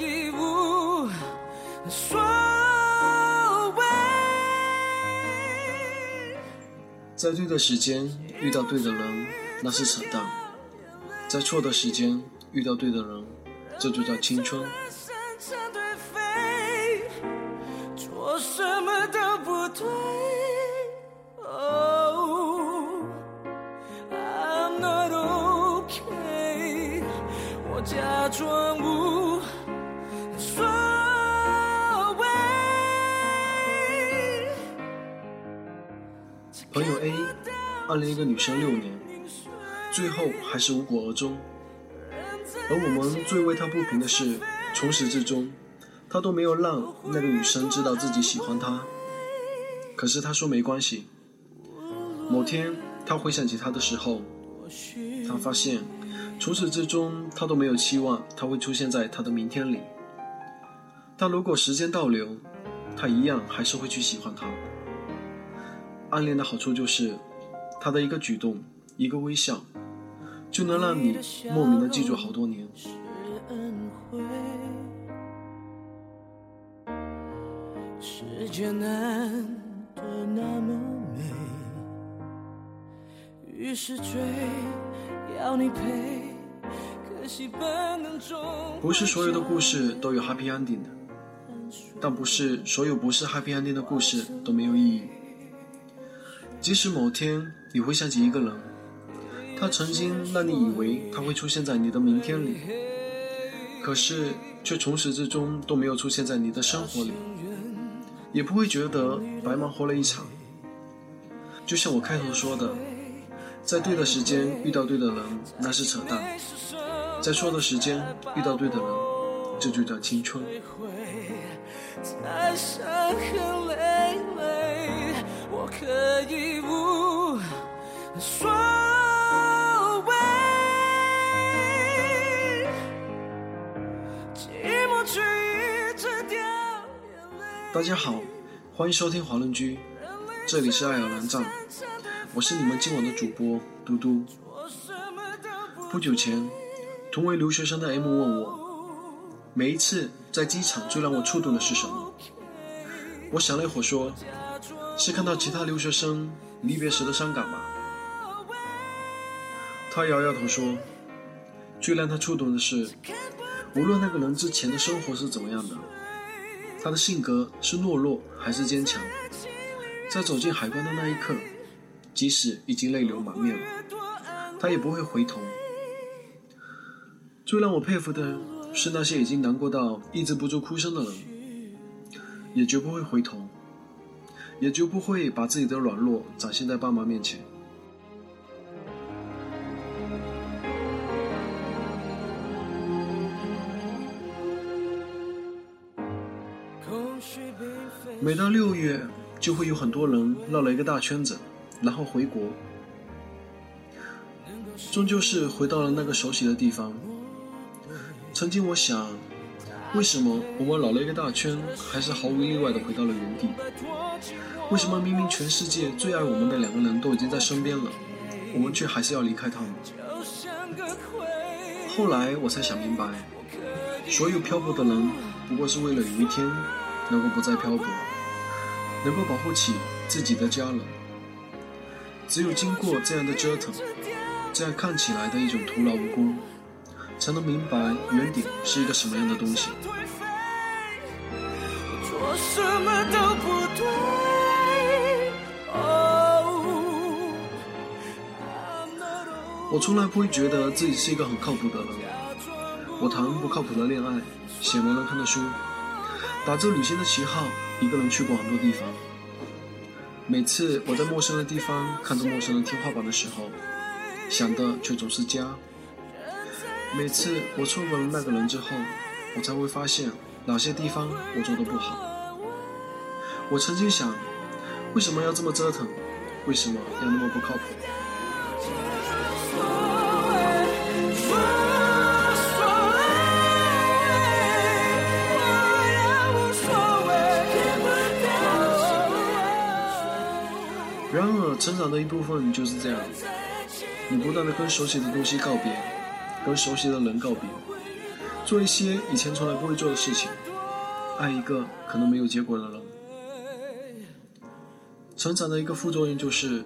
以无所谓。在对的时间遇到对的人，那是扯淡；在错的时间遇到对的人，这就叫青春。朋友 A 暗恋一个女生六年，最后还是无果而终。而我们最为他不平的是，从始至终，他都没有让那个女生知道自己喜欢她。可是他说没关系。某天他回想起她的时候，他发现从始至终他都没有期望她会出现在他的明天里。但如果时间倒流，他一样还是会去喜欢她。暗恋的好处就是，他的一个举动，一个微笑，就能让你莫名的记住好多年。是恩惠。世界难得那么美，于是追，要你陪，可惜本能中不是所有的故事都有 happy ending 的，但不是所有不是 happy ending 的故事都没有意义。即使某天你会想起一个人，他曾经让你以为他会出现在你的明天里，可是却从始至终都没有出现在你的生活里，也不会觉得白忙活了一场。就像我开头说的，在对的时间遇到对的人，那是扯淡；在错的时间遇到对的人，这就叫青春。才伤痕累累，可以无所谓。大家好，欢迎收听华伦居，这里是爱尔兰站，我是你们今晚的主播嘟嘟。不久前，同为留学生的 M 问我，每一次在机场最让我触动的是什么？我想了一会儿说，是看到其他留学生离别时的伤感吧。他摇摇头说，最让他触动的是，无论那个人之前的生活是怎么样的，他的性格是懦弱还是坚强，在走进海关的那一刻，即使已经泪流满面了，他也不会回头。最让我佩服的是那些已经难过到抑制不住哭声的人，也绝不会回头，也绝不会把自己的软弱展现在爸妈面前。每到六月，就会有很多人绕了一个大圈子，然后回国，终究是回到了那个熟悉的地方。曾经我想，为什么我们绕了一个大圈，还是毫无意外的回到了原地？为什么明明全世界最爱我们的两个人都已经在身边了，我们却还是要离开他们？后来我才想明白，所有漂泊的人，不过是为了有一天能够不再漂泊，能够保护起自己的家人。只有经过这样的折腾，这样看起来的一种徒劳无功，才能明白原点是一个什么样的东西。做什么都不对。我从来不会觉得自己是一个很靠谱的人。我谈不靠谱的恋爱，写没人看的书，打着旅行的旗号，一个人去过很多地方。每次我在陌生的地方看着陌生的天花板的时候，想的却总是家。每次我错过了那个人之后，我才会发现哪些地方我做的不好。我曾经想，为什么要这么折腾？为什么要那么不靠谱？成长的一部分就是这样，你不断的跟熟悉的东西告别，跟熟悉的人告别，做一些以前从来不会做的事情，爱一个可能没有结果的人。成长的一个副作用就是，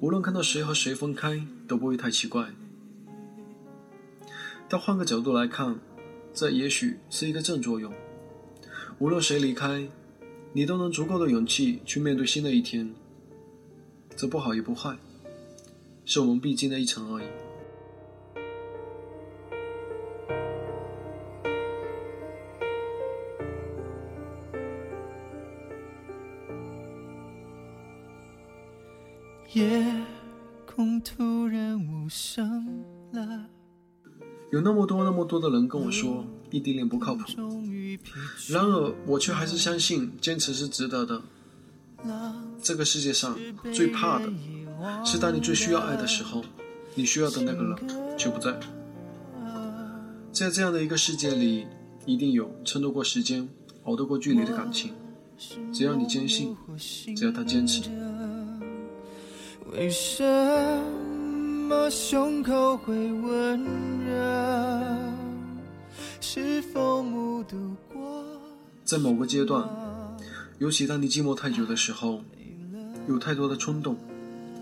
无论看到谁和谁分开，都不会太奇怪。但换个角度来看，这也许是一个正作用。无论谁离开，你都能足够的勇气去面对新的一天。这不好也不坏，是我们必经的一程而已。夜空突然无声了。有那么多那么多的人跟我说异地恋不靠谱，然而我却还是相信坚持是值得的。这个世界上最怕的是当你最需要爱的时候，你需要的那个人却不在。在这样的一个世界里，一定有撑得过时间、熬得过距离的感情。只要你坚信，只要他坚持。为什么胸口会温热？是否目睹过？在某个阶段，尤其当你寂寞太久的时候，有太多的冲动，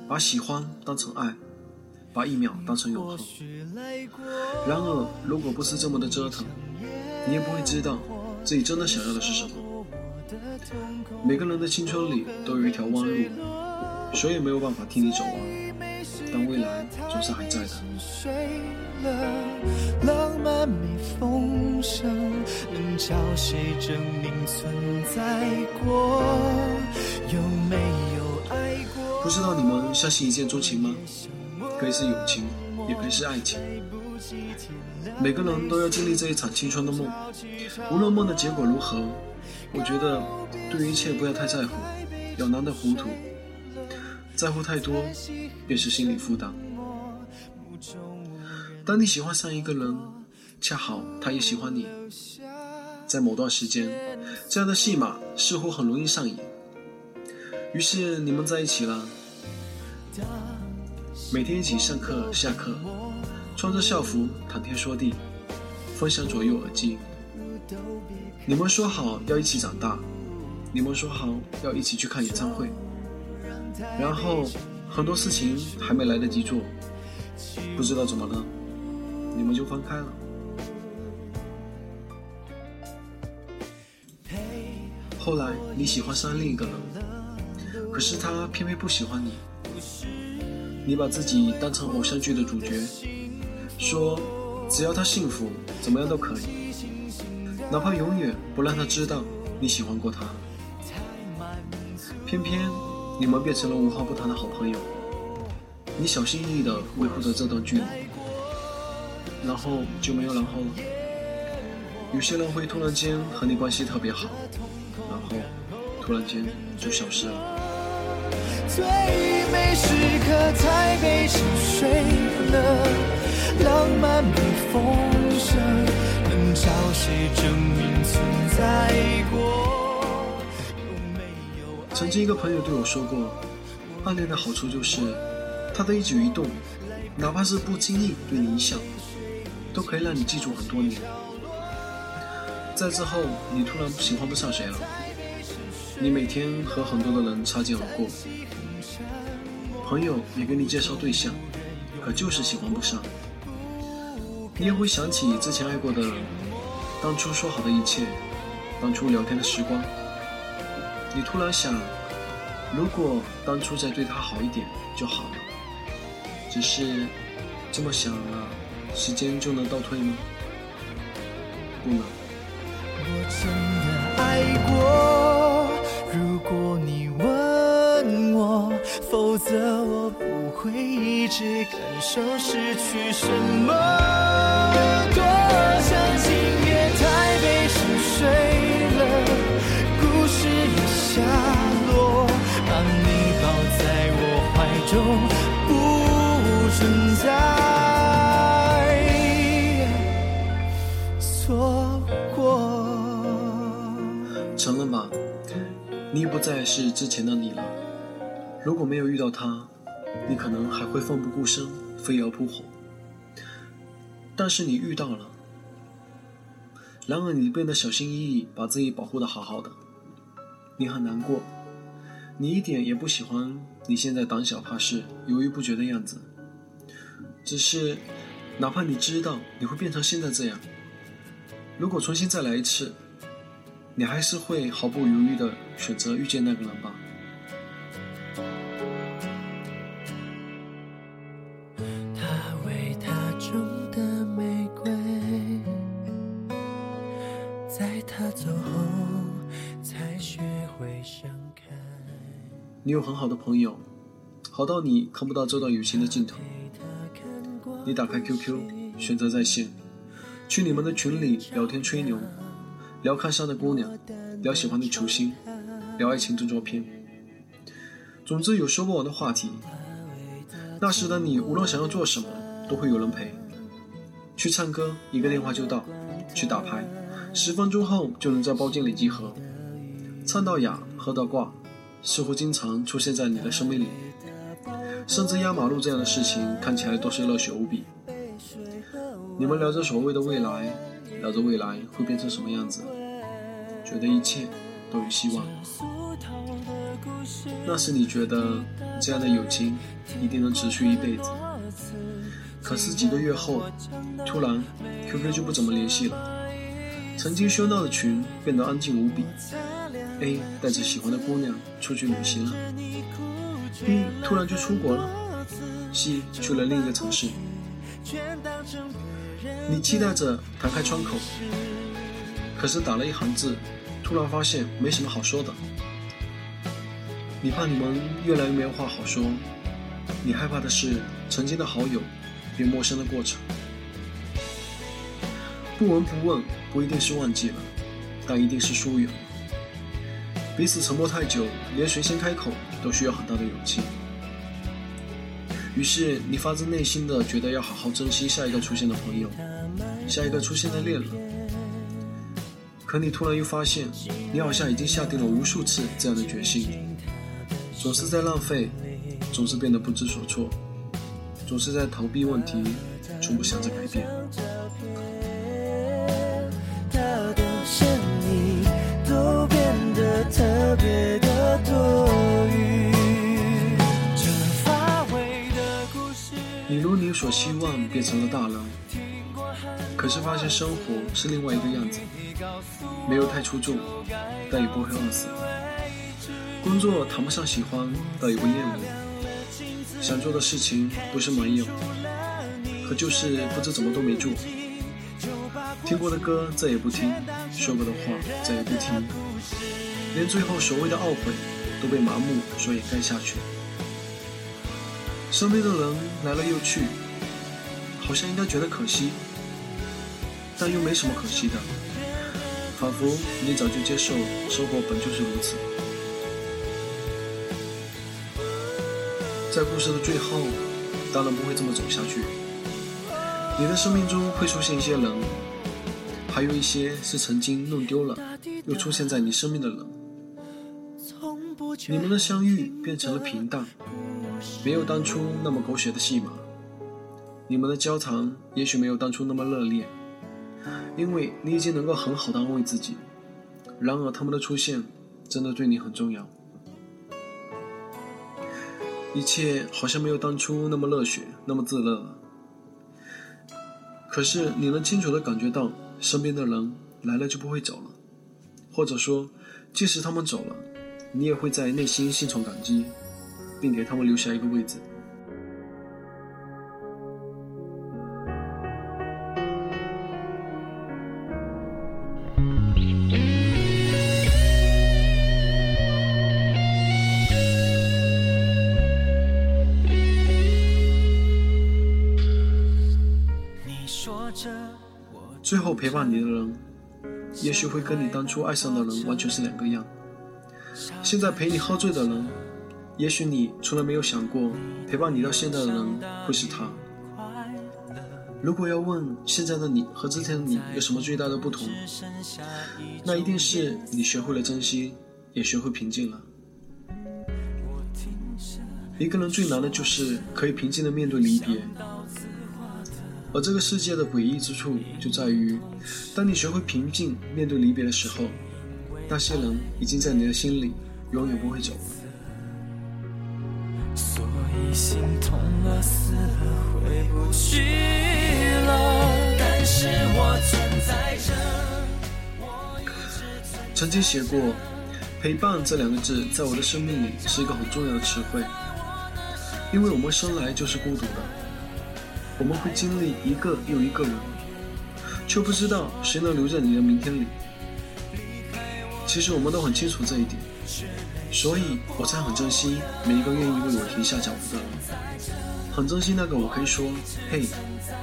把喜欢当成爱，把一秒当成永恒。然而，如果不是这么的折腾，你也不会知道自己真的想要的是什么。每个人的青春里都有一条弯路。谁也没有办法替你走完，但未来总是还在的浪漫风声能找谁证明存在过。不知道你们相信一见钟情吗？可以是友情，也可以是爱情。每个人都要经历这一场青春的梦，无论梦的结果如何，我觉得对于一切不要太在乎，要难得糊涂。在乎太多，便是心理负担。当你喜欢上一个人，恰好他也喜欢你，在某段时间，这样的戏码似乎很容易上瘾。于是你们在一起了，每天一起上课下课，穿着校服谈天说地，分享左右耳机。你们说好要一起长大，你们说好要一起去看演唱会。然后很多事情还没来得及做，不知道怎么了，你们就分开了。后来你喜欢上另一个人，可是他偏偏不喜欢你。你把自己当成偶像剧的主角，说只要他幸福，怎么样都可以，哪怕永远不让他知道你喜欢过他。偏偏。你们变成了无话不谈的好朋友，你小心翼翼地维护着这段距离，然后就没有然后了。有些人会突然间和你关系特别好，然后突然间就消失了。最美时刻才被沉睡了，浪漫被风声，能找谁证明存在过？曾经一个朋友对我说过，暗恋的好处就是，他的一举一动，哪怕是不经意对你一笑，都可以让你记住很多年。在之后，你突然喜欢不上谁了，你每天和很多的人擦肩而过，朋友也给你介绍对象，可就是喜欢不上。你也会想起之前爱过的人，当初说好的一切，当初聊天的时光。你突然想，如果当初再对他好一点就好了。只是这么想了，时间就能倒退吗？不能。我真的爱过，则我不会一直感受失去什么。多想今夜太被沉睡了。故事的下落，把你抱在我怀中，不存在错过。承认吧，你不再是之前的你了。如果没有遇到他，你可能还会奋不顾身，飞蛾扑火。但是你遇到了，然而你变得小心翼翼，把自己保护的好好的。你很难过，你一点也不喜欢你现在胆小怕事、犹豫不决的样子。只是，哪怕你知道你会变成现在这样，如果重新再来一次，你还是会毫不犹豫的选择遇见那个人吧。你有很好的朋友，好到你看不到这段友情的尽头。你打开 QQ，选择在线，去你们的群里聊天吹牛，聊看上的姑娘，聊喜欢的球星，聊爱情动作片。总之有说不完的话题。那时的你，无论想要做什么，都会有人陪。去唱歌，一个电话就到；去打牌，十分钟后就能在包间里集合。唱到哑，喝到挂。似乎经常出现在你的生命里，甚至压马路这样的事情看起来都是热血无比。你们聊着所谓的未来，聊着未来会变成什么样子，觉得一切都有希望。那时你觉得这样的友情一定能持续一辈子，可是几个月后，突然 QQ 就不怎么联系了，曾经喧闹的群变得安静无比。A 带着喜欢的姑娘出去旅行了，B 突然就出国了，C 去了另一个城市。你期待着弹开窗口，可是打了一行字，突然发现没什么好说的。你怕你们越来越没有话好说，你害怕的是曾经的好友变陌生的过程。不闻不问不一定是忘记了，但一定是疏远。彼此沉默太久，连谁先开口都需要很大的勇气。于是你发自内心的觉得要好好珍惜下一个出现的朋友，下一个出现的恋人。可你突然又发现，你好像已经下定了无数次这样的决心，总是在浪费，总是变得不知所措，总是在逃避问题，从不想着改变。如你所希望变成了大人，可是发现生活是另外一个样子，没有太出众，但也不会饿死。工作谈不上喜欢，但也不厌恶。想做的事情不是没有，可就是不知怎么都没做。听过的歌再也不听，说过的话再也不听。连最后所谓的懊悔都被麻木所掩盖下去。身边的人来了又去，好像应该觉得可惜，但又没什么可惜的，仿佛你早就接受生活本就是如此。在故事的最后，当然不会这么走下去。你的生命中会出现一些人，还有一些是曾经弄丢了又出现在你生命的人。你们的相遇变成了平淡，没有当初那么狗血的戏码。你们的交谈也许没有当初那么热烈，因为你已经能够很好的安慰自己。然而他们的出现真的对你很重要。一切好像没有当初那么热血，那么炙热了。可是你能清楚的感觉到，身边的人来了就不会走了，或者说，即使他们走了。你也会在内心心存感激，并给他们留下一个位置。最后陪伴你的人，也许会跟你当初爱上的人完全是两个样。现在陪你喝醉的人，也许你从来没有想过，陪伴你到现在的人会是他。如果要问现在的你和之前的你有什么最大的不同，那一定是你学会了珍惜，也学会平静了。一个人最难的就是可以平静的面对离别。而这个世界的诡异之处就在于，当你学会平静面对离别的时候，那些人已经在你的心里永远不会走了。所以心痛了，死了，回不去了。曾经写过，陪伴这两个字在我的生命里是一个很重要的词汇，因为我们生来就是孤独的。我们会经历一个又一个人，却不知道谁能留在你的明天里。其实我们都很清楚这一点，所以我才很珍惜每一个愿意为我停下脚步的人，很珍惜那个我可以说“嘿，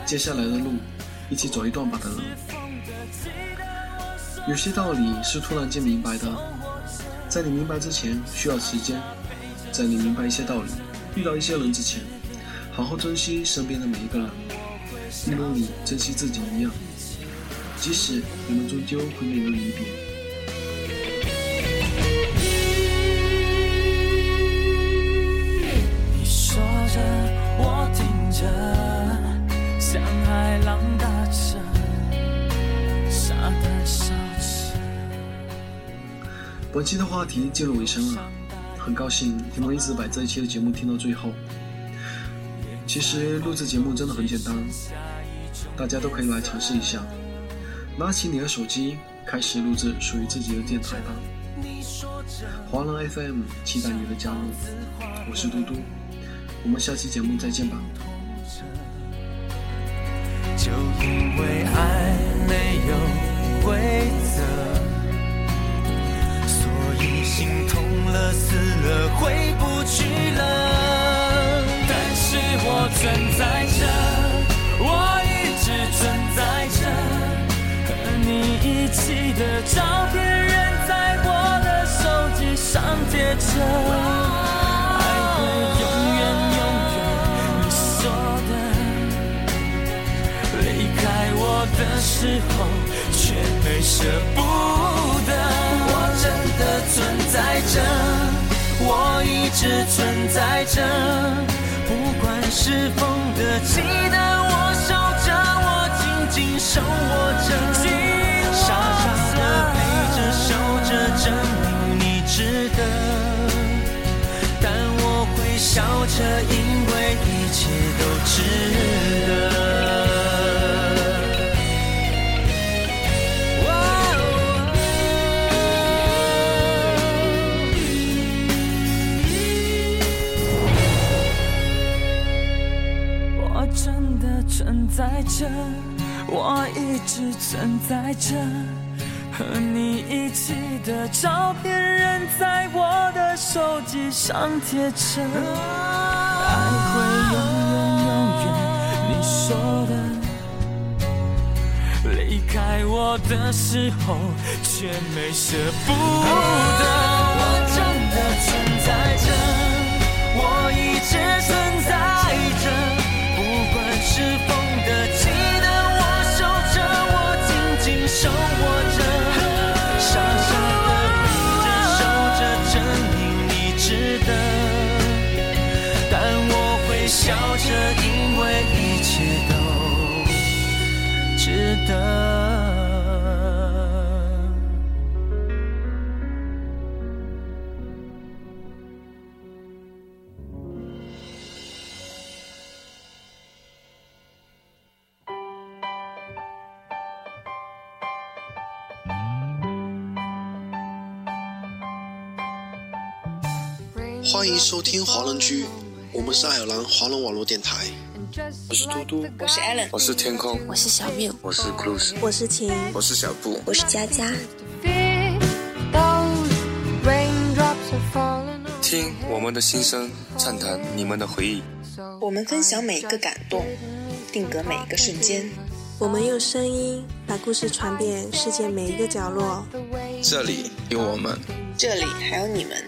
接下来的路一起走一段吧”的人。有些道理是突然间明白的，在你明白之前需要时间，在你明白一些道理、遇到一些人之前。好好珍惜身边的每一个人，一如你珍惜自己一样。即使你们终究会面临离别。你说着，我听着，像海浪打着，沙的笑着。本期的话题进入尾声了，很高兴你们一直把这一期的节目听到最后。其实录制节目真的很简单，大家都可以来尝试一下。拿起你的手机，开始录制属于自己的电台吧。华人 FM 期待你的加入，我是嘟嘟，我们下期节目再见吧。就因为爱没有规则，所以心痛了，死了，回不去了。存在着，我一直存在着，和你一起的照片仍在我的手机上贴着。爱会永远永远，你说的，离开我的时候却没舍不得。我真的存在着，我一直存在着。是否的，记得我守着，我紧紧手握着，傻傻的陪着，守着，证明你值得。但我会笑着，因为一切都值着，我一直存在着，和你一起的照片仍在我的手机上贴着。爱会永远永远，你说的，离开我的时候却没舍不得。我真的存在着，我一直存在着，不管是否。的，记得我守握着，傻傻的陪着，守着，证明你值得。但我会笑着，因为一切都值得。欢迎收听华人居，我们是爱尔兰华人网络电台。我是嘟嘟，我是 Allen，我是天空，我是小缪，我是 Cruise，我是晴，我是小布，我是佳佳。听我们的心声，畅谈你们的回忆。我们分享每一个感动，定格每一个瞬间。我们用声音把故事传遍世界每一个角落。这里有我们，这里还有你们。